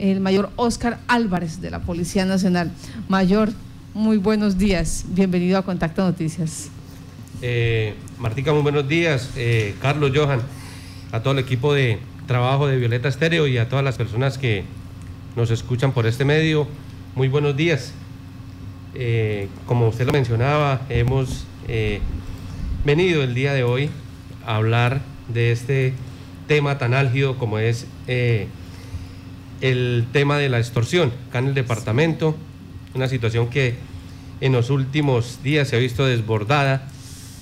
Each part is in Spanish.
el mayor Oscar Álvarez de la Policía Nacional. Mayor, muy buenos días. Bienvenido a Contacto Noticias. Eh, Martica, muy buenos días. Eh, Carlos, Johan, a todo el equipo de trabajo de Violeta Estéreo y a todas las personas que nos escuchan por este medio, muy buenos días. Eh, como usted lo mencionaba, hemos venido el día de hoy a hablar de este tema tan álgido como es el tema de la extorsión acá en el departamento, una situación que en los últimos días se ha visto desbordada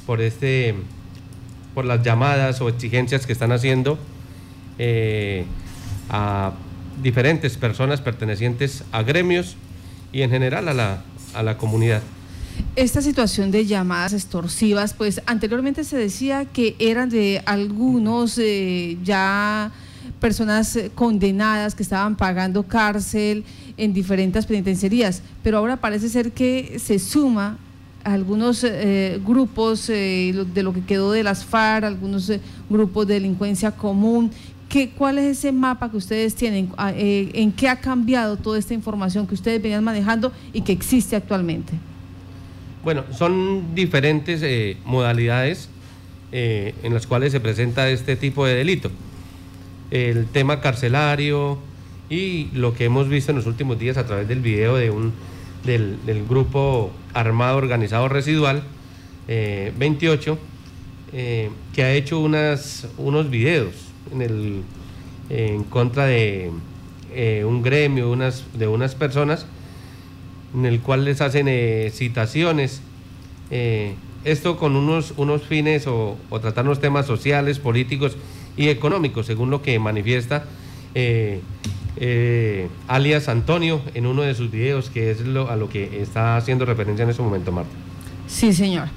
por este por las llamadas o exigencias que están haciendo a diferentes personas pertenecientes a gremios y en general a la, a la comunidad. Esta situación de llamadas extorsivas, pues anteriormente se decía que eran de algunos eh, ya personas eh, condenadas que estaban pagando cárcel en diferentes penitenciarías, pero ahora parece ser que se suma algunos eh, grupos de lo que quedó de las FARC, algunos grupos de delincuencia común ¿Qué, ¿Cuál es ese mapa que ustedes tienen? Ah, eh, ¿En qué ha cambiado toda esta información que ustedes venían manejando y que existe actualmente? Bueno, son diferentes eh, modalidades eh, en las cuales se presenta este tipo de delito. El tema carcelario y lo que hemos visto en los últimos días a través del video de un, del, grupo armado organizado residual 28, que ha hecho unas, unos videos en, el, en contra de eh, un gremio unas, de unas personas en el cual les hacen eh, citaciones. Eh, esto con unos, unos fines o, tratar unos temas sociales, políticos y económicos, según lo que manifiesta alias Antonio en uno de sus videos, que es lo, a lo que está haciendo referencia en este momento, Marta. Sí, señor.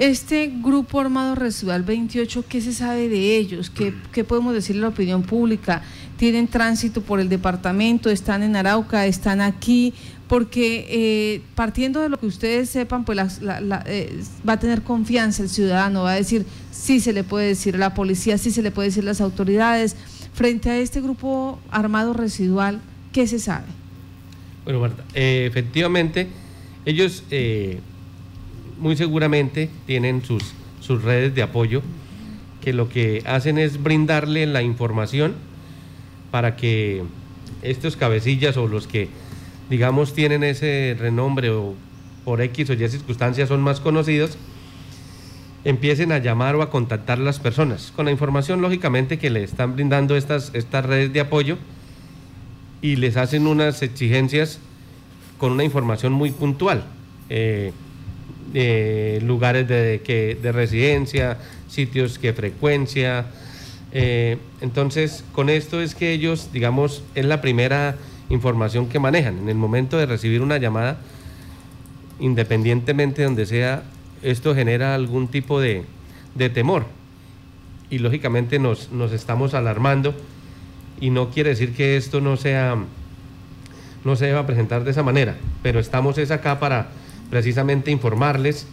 Este grupo armado residual 28, ¿qué se sabe de ellos? ¿Qué, podemos decirle a la opinión pública? ¿Tienen tránsito por el departamento? ¿Están en Arauca? ¿Están aquí? Porque eh, partiendo de lo que ustedes sepan, pues eh, va a tener confianza el ciudadano, va a decir, sí se le puede decir a la policía, sí se le puede decir a las autoridades. Frente a este grupo armado residual, ¿qué se sabe? Bueno, Marta, eh, efectivamente, ellos muy seguramente tienen sus, sus redes de apoyo que lo que hacen es brindarle la información para que estos cabecillas o los que digamos tienen ese renombre o por X o Y circunstancias son más conocidos, empiecen a llamar o a contactar a las personas con la información lógicamente que le están brindando estas, estas redes de apoyo y les hacen unas exigencias con una información muy puntual. Eh, eh, lugares de, que, de residencia, sitios que frecuencia. Eh, entonces, con esto es que ellos, digamos, es la primera información que manejan. En el momento de recibir una llamada, independientemente de donde sea, esto genera algún tipo de, de temor. Y lógicamente nos, nos, estamos alarmando y no quiere decir que esto no sea no se deba presentar de esa manera, pero estamos es acá para precisamente informarles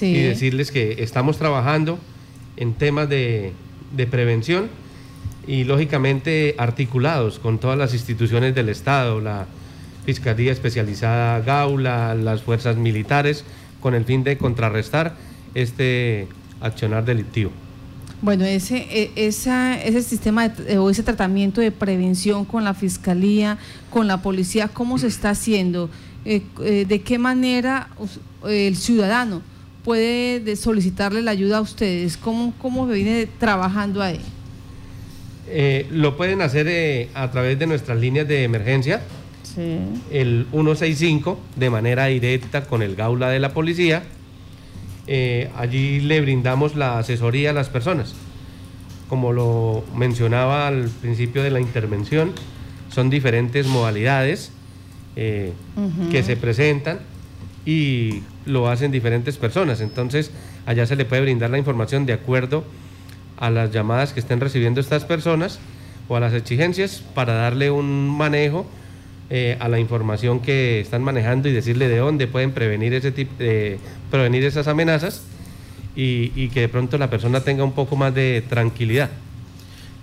y decirles que estamos trabajando en temas de, prevención y lógicamente articulados con todas las instituciones del Estado, la Fiscalía Especializada Gaula, las fuerzas militares, con el fin de contrarrestar este accionar delictivo. Bueno, ese, e, ese sistema o ese tratamiento de prevención con la Fiscalía, con la Policía, ¿cómo se está haciendo? Eh, eh, de qué manera el ciudadano puede solicitarle la ayuda a ustedes, cómo, cómo viene trabajando ahí. Eh, lo pueden hacer a través de nuestras líneas de emergencia, el 165, de manera directa con el gaula de la policía. allí le brindamos la asesoría a las personas. Como lo mencionaba al principio de la intervención, son diferentes modalidades eh, que se presentan y lo hacen diferentes personas. Entonces, allá se le puede brindar la información de acuerdo a las llamadas que estén recibiendo estas personas o a las exigencias para darle un manejo eh, a la información que están manejando y decirle de dónde pueden prevenir ese tipo prevenir esas amenazas y, y que de pronto la persona tenga un poco más de tranquilidad.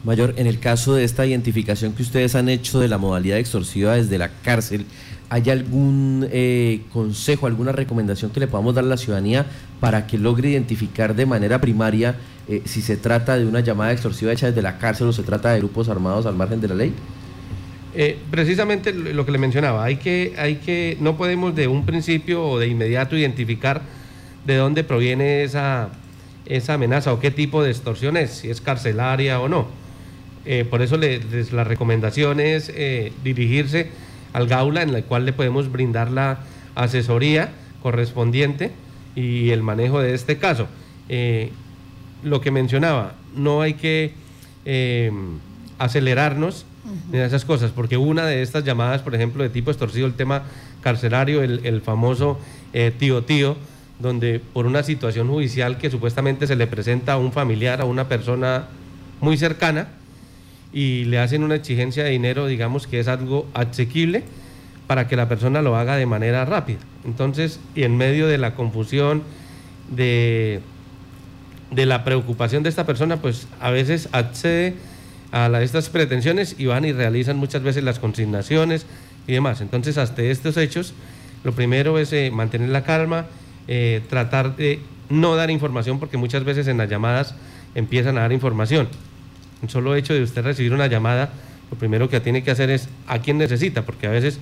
Mayor, en el caso de esta identificación que ustedes han hecho de la modalidad extorsiva desde la cárcel, ¿hay algún eh, consejo, alguna recomendación que le podamos dar a la ciudadanía para que logre identificar de manera primaria eh, si se trata de una llamada extorsiva hecha desde la cárcel o se trata de grupos armados al margen de la ley? Eh, precisamente lo que le mencionaba, hay que, hay que, no podemos de un principio o de inmediato identificar de dónde proviene esa, esa amenaza o qué tipo de extorsión es, si es carcelaria o no. Eh, por eso la recomendación es eh, dirigirse al Gaula en el cual le podemos brindar la asesoría correspondiente y el manejo de este caso. Eh, lo que mencionaba, no hay que acelerarnos en esas cosas, porque una de estas llamadas, por ejemplo, de tipo extorsivo, el tema carcelario, el, el famoso tío tío, donde por una situación judicial que supuestamente se le presenta a un familiar, a una persona muy cercana, y le hacen una exigencia de dinero, digamos que es algo asequible para que la persona lo haga de manera rápida. Entonces, y en medio de la confusión, de, de la preocupación de esta persona, pues a veces accede a estas pretensiones y van y realizan muchas veces las consignaciones y demás. Entonces, hasta estos hechos, lo primero es eh, mantener la calma, eh, tratar de no dar información, porque muchas veces en las llamadas empiezan a dar información. Un solo hecho de usted recibir una llamada, lo primero que tiene que hacer es a quién necesita, porque a veces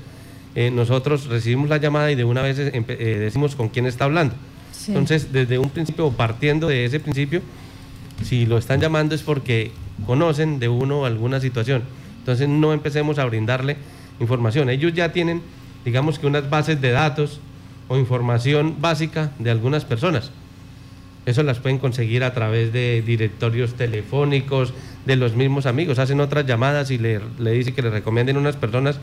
eh, nosotros recibimos la llamada y de una vez eh, decimos con quién está hablando. Entonces, desde un principio, partiendo de ese principio, si lo están llamando es porque conocen de uno alguna situación. Entonces, no empecemos a brindarle información. Ellos ya tienen, digamos que unas bases de datos o información básica de algunas personas. Eso las pueden conseguir a través de directorios telefónicos, de los mismos amigos. Hacen otras llamadas y le, le dicen que le recomienden unas personas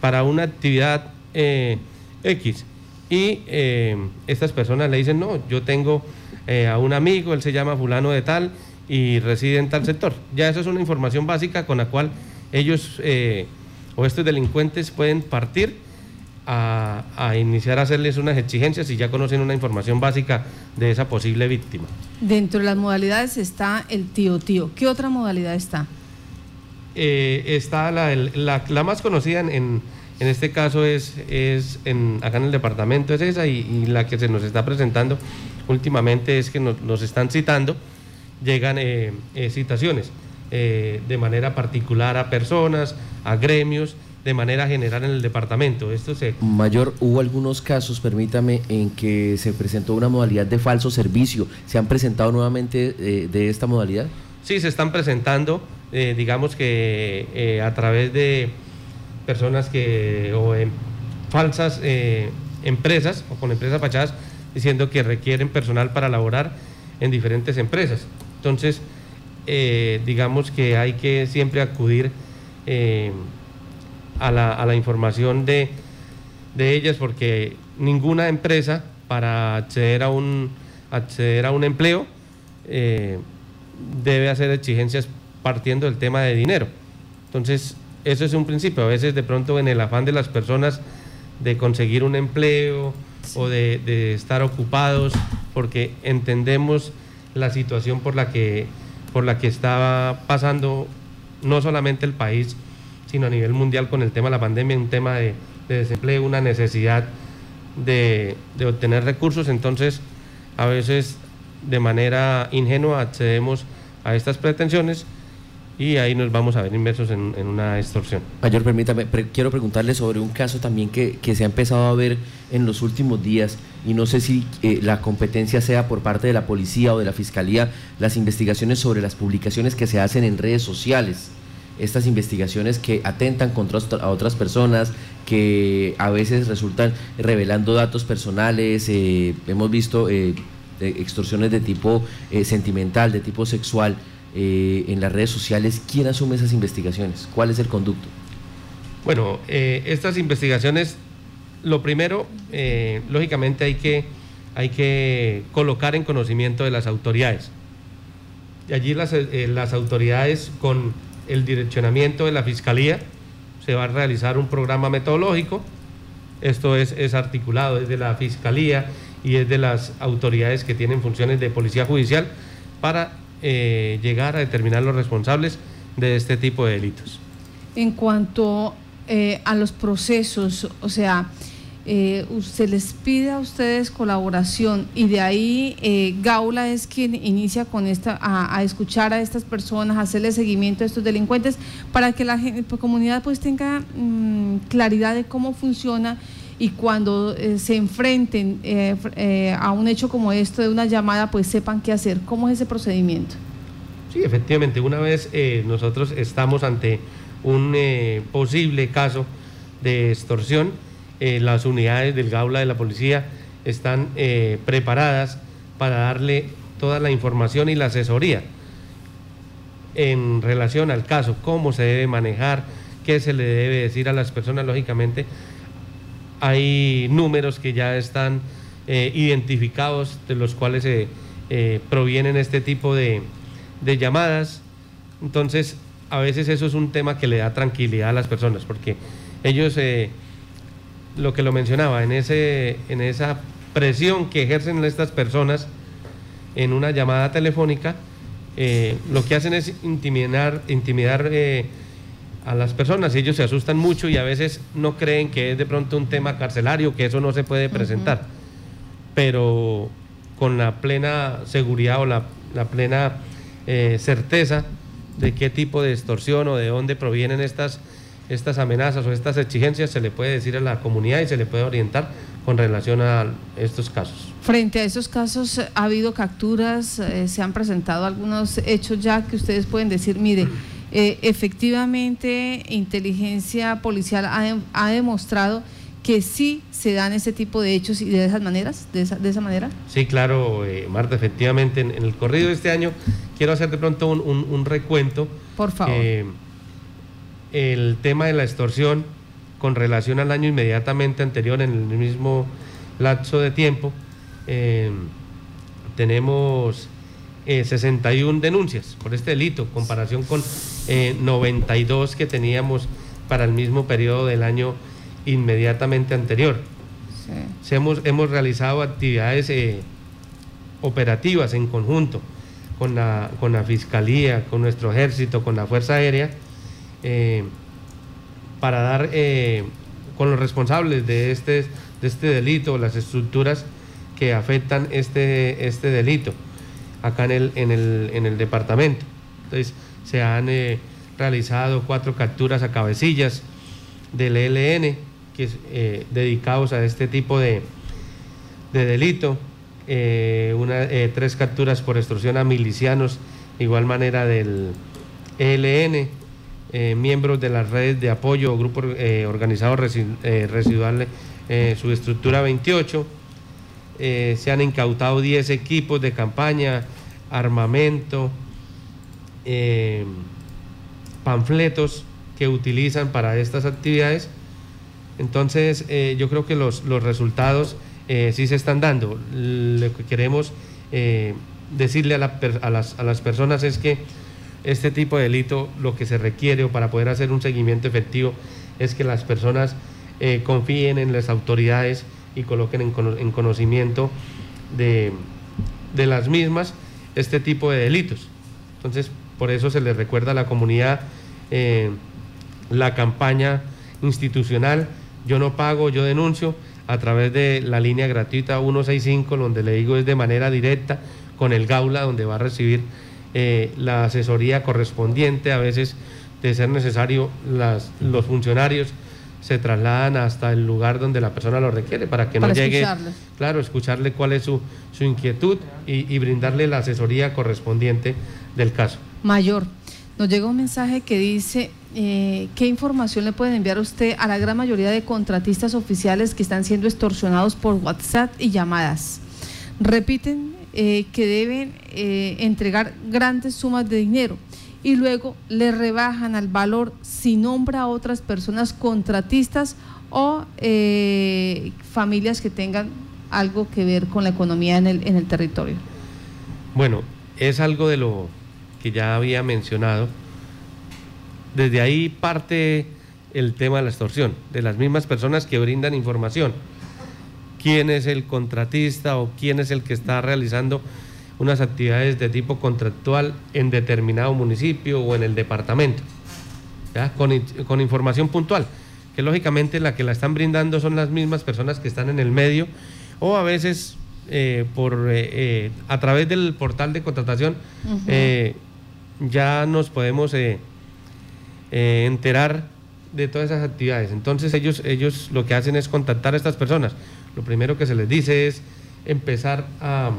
para una actividad eh, X. Y eh, estas personas le dicen, no, yo tengo eh, a un amigo, él se llama fulano de tal y reside en tal sector. Ya eso es una información básica con la cual ellos o estos delincuentes pueden partir a, iniciar a hacerles unas exigencias y ya conocen una información básica de esa posible víctima. Dentro de las modalidades está el tío tío. ¿Qué otra modalidad está? Eh, está la, la, más conocida en, en, este caso es, es en, acá en el departamento, es esa, y, la que se nos está presentando últimamente es que nos, están citando, llegan eh, eh, citaciones de manera particular a personas, a gremios, de manera general en el departamento. Esto se... Mayor, hubo algunos casos, permítame, en que se presentó una modalidad de falso servicio. ¿Se han presentado nuevamente eh, de esta modalidad? Sí, se están presentando, eh, digamos que eh, a través de personas que, o en falsas empresas, o con empresas fachadas, diciendo que requieren personal para laborar en diferentes empresas. Entonces, digamos que hay que siempre acudir a la, a la información de, de, ellas porque ninguna empresa para acceder a un, acceder a un empleo eh, debe hacer exigencias partiendo del tema de dinero. Entonces, eso es un principio. A veces de pronto en el afán de las personas de conseguir un empleo o de, de estar ocupados, porque entendemos la situación por la que, por la que estaba pasando no solamente el país, sino a nivel mundial con el tema de la pandemia, un tema de, desempleo, una necesidad de, obtener recursos, entonces a veces de manera ingenua accedemos a estas pretensiones y ahí nos vamos a ver inmersos en, una extorsión. Mayor, permítame, quiero preguntarle sobre un caso también que, se ha empezado a ver en los últimos días y no sé si eh, la competencia sea por parte de la policía o de la fiscalía, las investigaciones sobre las publicaciones que se hacen en redes sociales estas investigaciones que atentan contra otras personas, que a veces resultan revelando datos personales. Eh, hemos visto eh, extorsiones de tipo eh, sentimental, de tipo sexual en las redes sociales. ¿Quién asume esas investigaciones? ¿Cuál es el conducto? Bueno, estas investigaciones, lo primero, lógicamente hay que, hay que colocar en conocimiento de las autoridades. Y allí las, las autoridades con el direccionamiento de la Fiscalía, se va a realizar un programa metodológico, esto es, es articulado desde la Fiscalía y es de las autoridades que tienen funciones de policía judicial para eh, llegar a determinar los responsables de este tipo de delitos. En cuanto eh, a los procesos, o sea, eh, se les pide a ustedes colaboración y de ahí eh, Gaula es quien inicia con esta a, escuchar a estas personas, hacerle seguimiento a estos delincuentes para que la comunidad pues tenga mm, claridad de cómo funciona y cuando eh, se enfrenten a un hecho como esto de una llamada pues sepan qué hacer. ¿Cómo es ese procedimiento? Sí, efectivamente, una vez nosotros estamos ante un posible caso de extorsión, eh, las unidades del Gaula de la policía están eh, preparadas para darle toda la información y la asesoría en relación al caso, cómo se debe manejar, qué se le debe decir a las personas, lógicamente. Hay números que ya están eh, identificados de los cuales provienen este tipo de llamadas. Entonces, a veces eso es un tema que le da tranquilidad a las personas, porque ellos lo que lo mencionaba, en, ese, en esa presión que ejercen estas personas en una llamada telefónica, eh, lo que hacen es intimidar, intimidar eh, a las personas. Ellos se asustan mucho y a veces no creen que es de pronto un tema carcelario, que eso no se puede presentar. Pero con la plena seguridad o la, plena eh, certeza de qué tipo de extorsión o de dónde provienen estas estas amenazas o estas exigencias se le puede decir a la comunidad y se le puede orientar con relación a estos casos. Frente a esos casos, ¿ha habido capturas? Eh, ¿Se han presentado algunos hechos ya que ustedes pueden decir, mire, eh, efectivamente, inteligencia policial ha, demostrado que sí se dan ese tipo de hechos y de esas maneras, de esa, de esa manera? Sí, claro, eh, Marta, efectivamente, en, el corrido de este año quiero hacer de pronto un, recuento. Por favor el tema de la extorsión con relación al año inmediatamente anterior, en el mismo lapso de tiempo, eh, tenemos 61 eh, denuncias por este delito, comparación con 92 eh, que teníamos para el mismo periodo del año inmediatamente anterior. Hemos, hemos, realizado actividades operativas en conjunto con la, con la Fiscalía, con nuestro ejército, con la Fuerza Aérea, eh, para dar eh, con los responsables de este, de este delito, las estructuras que afectan este, este delito acá en el, en el, en el departamento. Entonces, se han eh, realizado cuatro capturas a cabecillas del ELN, que dedicados a este tipo de, de delito, tres capturas por extorsión a milicianos, igual manera del ELN, eh, miembros de las redes de apoyo o grupos eh, organizados eh, residuales, su estructura 28. se han incautado 10 equipos de campaña, armamento, panfletos que utilizan para estas actividades. Entonces, yo creo que los, los resultados sí se están dando. Lo que queremos decirle a, las, a las personas es que este tipo de delito lo que se requiere o para poder hacer un seguimiento efectivo es que las personas eh, confíen en las autoridades y coloquen en, conocimiento de, las mismas este tipo de delitos. Entonces, por eso se les recuerda a la comunidad eh, la campaña institucional Yo no pago, yo denuncio a través de la línea gratuita 165, donde le digo es de manera directa con el Gaula, donde va a recibir eh, la asesoría correspondiente, a veces de ser necesario las, los funcionarios se trasladan hasta el lugar donde la persona lo requiere para que no llegue, claro, escucharle cuál es su, su inquietud y, brindarle la asesoría correspondiente del caso. Mayor, nos llega un mensaje que dice, eh, ¿qué información le pueden enviar usted a la gran mayoría de contratistas oficiales que están siendo extorsionados por WhatsApp y llamadas? Repiten eh, que deben eh, entregar grandes sumas de dinero y luego le rebajan al valor si nombra a otras personas contratistas o eh, familias que tengan algo que ver con la economía en el, en el territorio. Bueno, es algo de lo que ya había mencionado. Desde ahí parte el tema de la extorsión, de las mismas personas que brindan información quién es el contratista o quién es el que está realizando unas actividades de tipo contractual en determinado municipio o en el departamento, Con, con información puntual, que lógicamente la que la están brindando son las mismas personas que están en el medio o a veces eh, por, eh, eh, a través del portal de contratación ya nos podemos enterar de todas esas actividades. Entonces ellos, ellos lo que hacen es contactar a estas personas. Lo primero que se les dice es empezar a,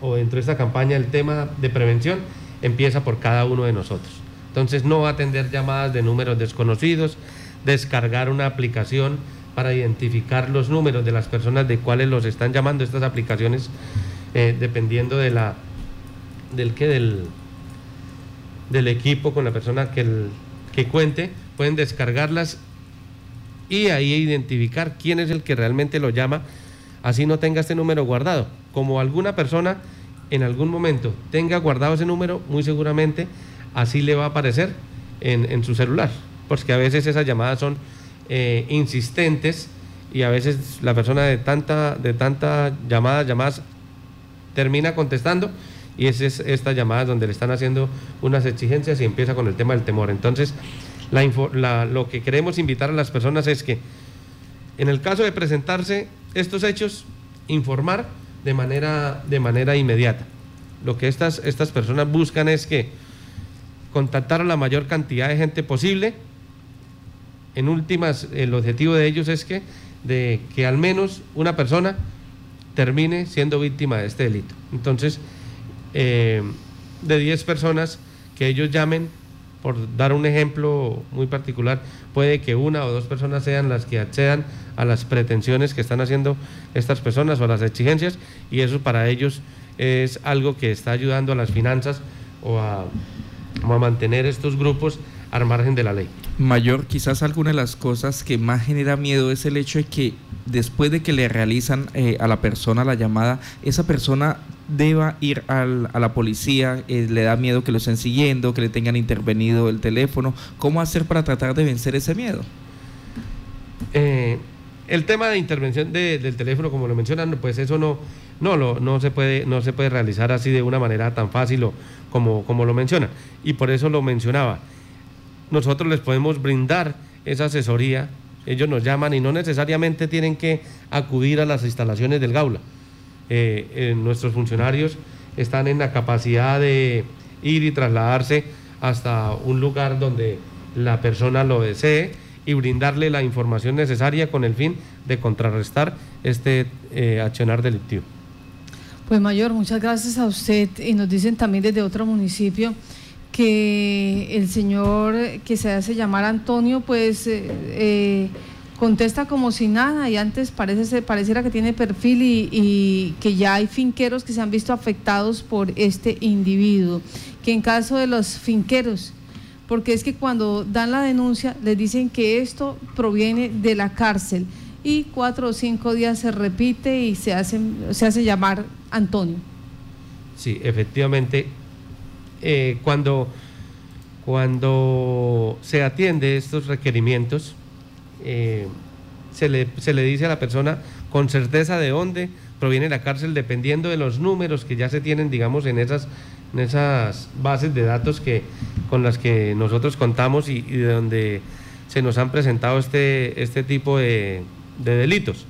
o dentro de esta campaña el tema de prevención empieza por cada uno de nosotros. Entonces no atender llamadas de números desconocidos, descargar una aplicación para identificar los números de las personas de cuáles los están llamando estas aplicaciones, eh, dependiendo de la, del que del, del equipo con la persona que, que cuente, pueden descargarlas y ahí identificar quién es el que realmente lo llama, así no tenga este número guardado. Como alguna persona en algún momento tenga guardado ese número, muy seguramente así le va a aparecer en, en su celular, porque a veces esas llamadas son eh, insistentes y a veces la persona de tanta, de tanta llamadas, llamadas, termina contestando y es, es esta llamada donde le están haciendo unas exigencias y empieza con el tema del temor. Entonces, la, lo que queremos invitar a las personas es que en el caso de presentarse estos hechos, informar de manera, de manera inmediata. Lo que estas, estas personas buscan es que contactar a la mayor cantidad de gente posible, en últimas, el objetivo de ellos es que, de que al menos una persona termine siendo víctima de este delito. Entonces, eh, de 10 personas que ellos llamen, por dar un ejemplo muy particular, puede que una o dos personas sean las que accedan a las pretensiones que están haciendo estas personas o a las exigencias, y eso para ellos es algo que está ayudando a las finanzas o a, o a mantener estos grupos al margen de la ley. Mayor, quizás alguna de las cosas que más genera miedo es el hecho de que después de que le realizan eh, a la persona la llamada, esa persona deba ir al, a la policía, eh, le da miedo que lo estén siguiendo, que le tengan intervenido el teléfono. ¿Cómo hacer para tratar de vencer ese miedo? Eh, el tema de intervención del teléfono, como lo mencionan, pues eso no, no, lo, no, se puede, no se puede realizar así de una manera tan fácil como, como lo mencionan. Y por eso lo mencionaba nosotros les podemos brindar esa asesoría. Ellos nos llaman y no necesariamente tienen que acudir a las instalaciones del Gaula. Eh, eh, nuestros funcionarios están en la capacidad de ir y trasladarse hasta un lugar donde la persona lo desee y brindarle la información necesaria con el fin de contrarrestar este eh, accionar delictivo. Pues mayor, muchas gracias a usted y nos dicen también desde otro municipio que el señor que se hace llamar Antonio, pues eh, eh, contesta como si nada y antes parece pareciera que tiene perfil y, que ya hay finqueros que se han visto afectados por este individuo. Que en caso de los finqueros, porque es que cuando dan la denuncia les dicen que esto proviene de la cárcel y cuatro o cinco días se repite y se, se hace llamar Antonio. Sí, efectivamente eh, cuando, cuando se atiende estos requerimientos, eh, se, le, se le dice a la persona con certeza de dónde proviene la cárcel, dependiendo de los números que ya se tienen, digamos, en esas, en esas bases de datos que, con las que nosotros contamos y, de donde se nos han presentado este, este tipo de, delitos.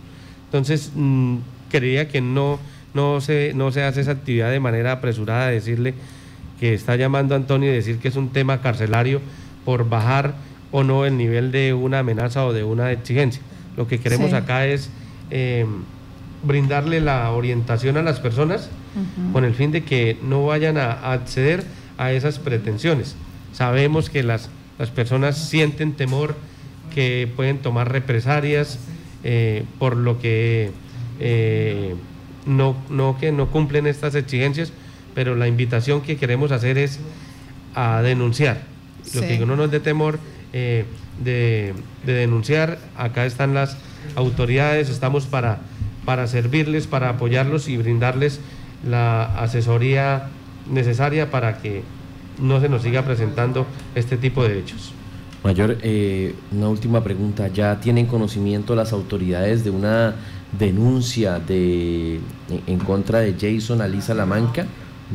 Entonces, mm, creía que no, no, se, no se hace esa actividad de manera apresurada, decirle que está llamando Antonio y decir que es un tema carcelario por bajar o no el nivel de una amenaza o de una exigencia. Lo que queremos acá es eh, brindarle la orientación a las personas con el fin de que no vayan a, acceder a esas pretensiones. Sabemos que las, las personas sienten temor que pueden tomar represalias eh, por lo que eh, no, no, que no cumplen estas exigencias pero la invitación que queremos hacer es a denunciar. Lo que no nos dé temor eh, de, denunciar, acá están las autoridades, estamos para, para servirles, para apoyarlos y brindarles la asesoría necesaria para que no se nos siga presentando este tipo de hechos. Mayor, eh, una última pregunta. ¿Ya tienen conocimiento las autoridades de una denuncia de, en contra de Jason Alisa Lamanca,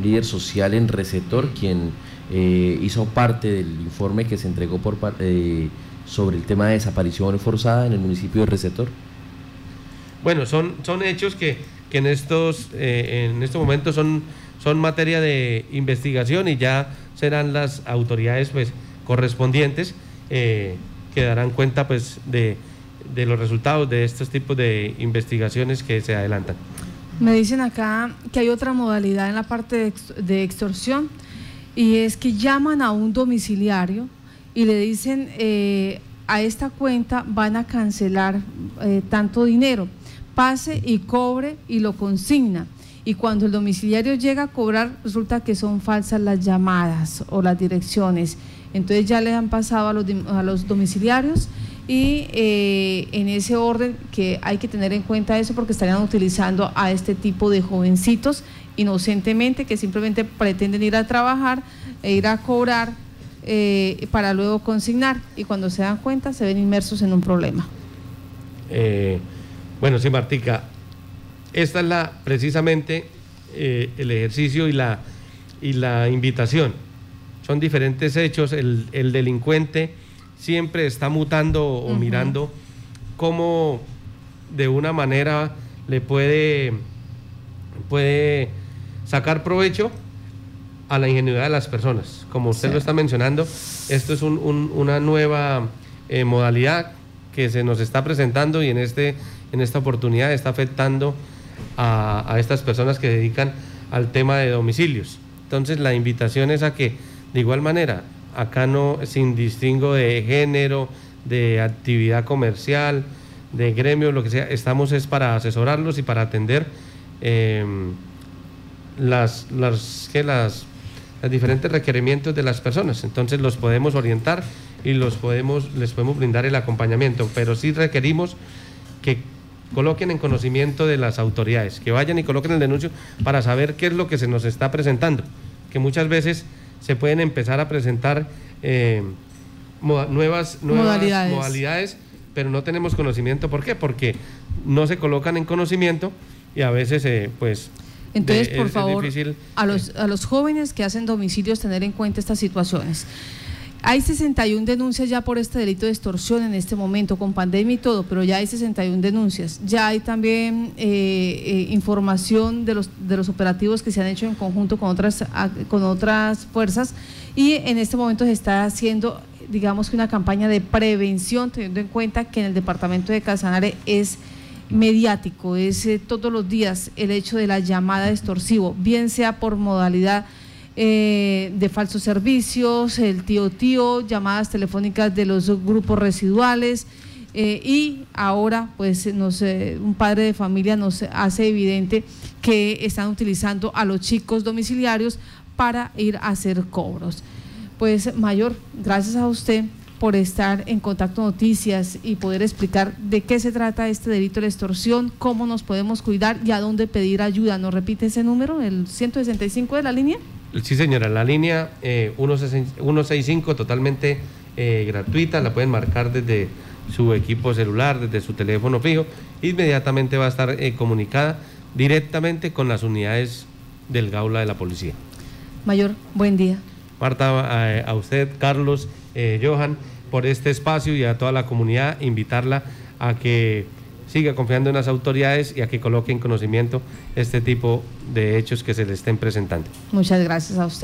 líder social en Receptor, quien eh, hizo parte del informe que se entregó eh, sobre el tema de desaparición forzada en el municipio de Receptor? Bueno, son, son hechos que, que en, estos, eh, en estos momentos son, son materia de investigación y ya serán las autoridades pues, correspondientes que darán cuenta pues, de, de los resultados de estos tipos de investigaciones que se adelantan. Me dicen acá que hay otra modalidad en la parte de, extorsión y es que llaman a un domiciliario y le dicen eh, a esta cuenta van a cancelar eh, tanto dinero, pase y cobre y lo consigna. Y cuando el domiciliario llega a cobrar, resulta que son falsas las llamadas o las direcciones. Entonces ya le han pasado a los, a los domiciliarios y eh, en ese orden que hay que tener en cuenta eso porque estarían utilizando a este tipo de jovencitos inocentemente que simplemente pretenden ir a trabajar e ir a cobrar eh, para luego consignar y cuando se dan cuenta se ven inmersos en un problema. Eh, bueno, sí, Martica, esta es la precisamente el ejercicio y la, y la invitación. Son diferentes hechos, el, el delincuente siempre está mutando o mirando cómo de una manera le puede, puede sacar provecho a la ingenuidad de las personas. Como usted lo está mencionando, esto es una nueva eh, modalidad que se nos está presentando y en, este, en esta oportunidad está afectando a, a estas personas que dedican al tema de domicilios. Entonces la invitación es a que de igual manera acá no, sin distingo de género, de actividad comercial, de gremio, lo que sea, estamos es para asesorarlos y para atender em, las, las, diferentes requerimientos de las personas. Entonces los podemos orientar y los podemos, les podemos brindar el acompañamiento, pero sí requerimos que coloquen en conocimiento de las autoridades, que vayan y coloquen el denuncio para saber qué es lo que se nos está presentando, que muchas veces se pueden empezar a presentar eh, nuevas, modalidades. pero no tenemos conocimiento. ¿Por qué? Porque no se colocan en conocimiento y a veces, eh, pues... Entonces, por favor, a, los, a los jóvenes que hacen domicilios tener en cuenta estas situaciones. Hay 61 denuncias ya por este delito de extorsión en este momento, con pandemia y todo, pero ya hay 61 denuncias. Ya hay también eh, eh, información de los, de los operativos que se han hecho en conjunto con otras, con otras fuerzas y en este momento se está haciendo, digamos que una campaña de prevención, teniendo en cuenta que en el departamento de Casanare es mediático, es eh, todos los días el hecho de la llamada extorsivo, bien sea por modalidad eh, de falsos servicios, el tío tío, llamadas telefónicas de los grupos residuales eh, y ahora pues nos, un padre de familia nos hace evidente que están utilizando a los chicos domiciliarios para ir a hacer cobros. Pues mayor, gracias a usted por estar en Contacto Noticias y poder explicar de qué se trata este delito de extorsión, cómo nos podemos cuidar y a dónde pedir ayuda. ¿Nos repite ese número, el 165 de la línea? Sí, señora, la línea 165 eh, totalmente eh, gratuita, la pueden marcar desde su equipo celular, desde su teléfono fijo, inmediatamente va a estar eh, comunicada directamente con las unidades del Gaula de la Policía. Mayor, buen día. Marta, a, usted, Carlos, Johan, por este espacio y a toda la comunidad, invitarla a que siga confiando en las autoridades y a que coloque en conocimiento este tipo de hechos que se le estén presentando. Muchas gracias a usted.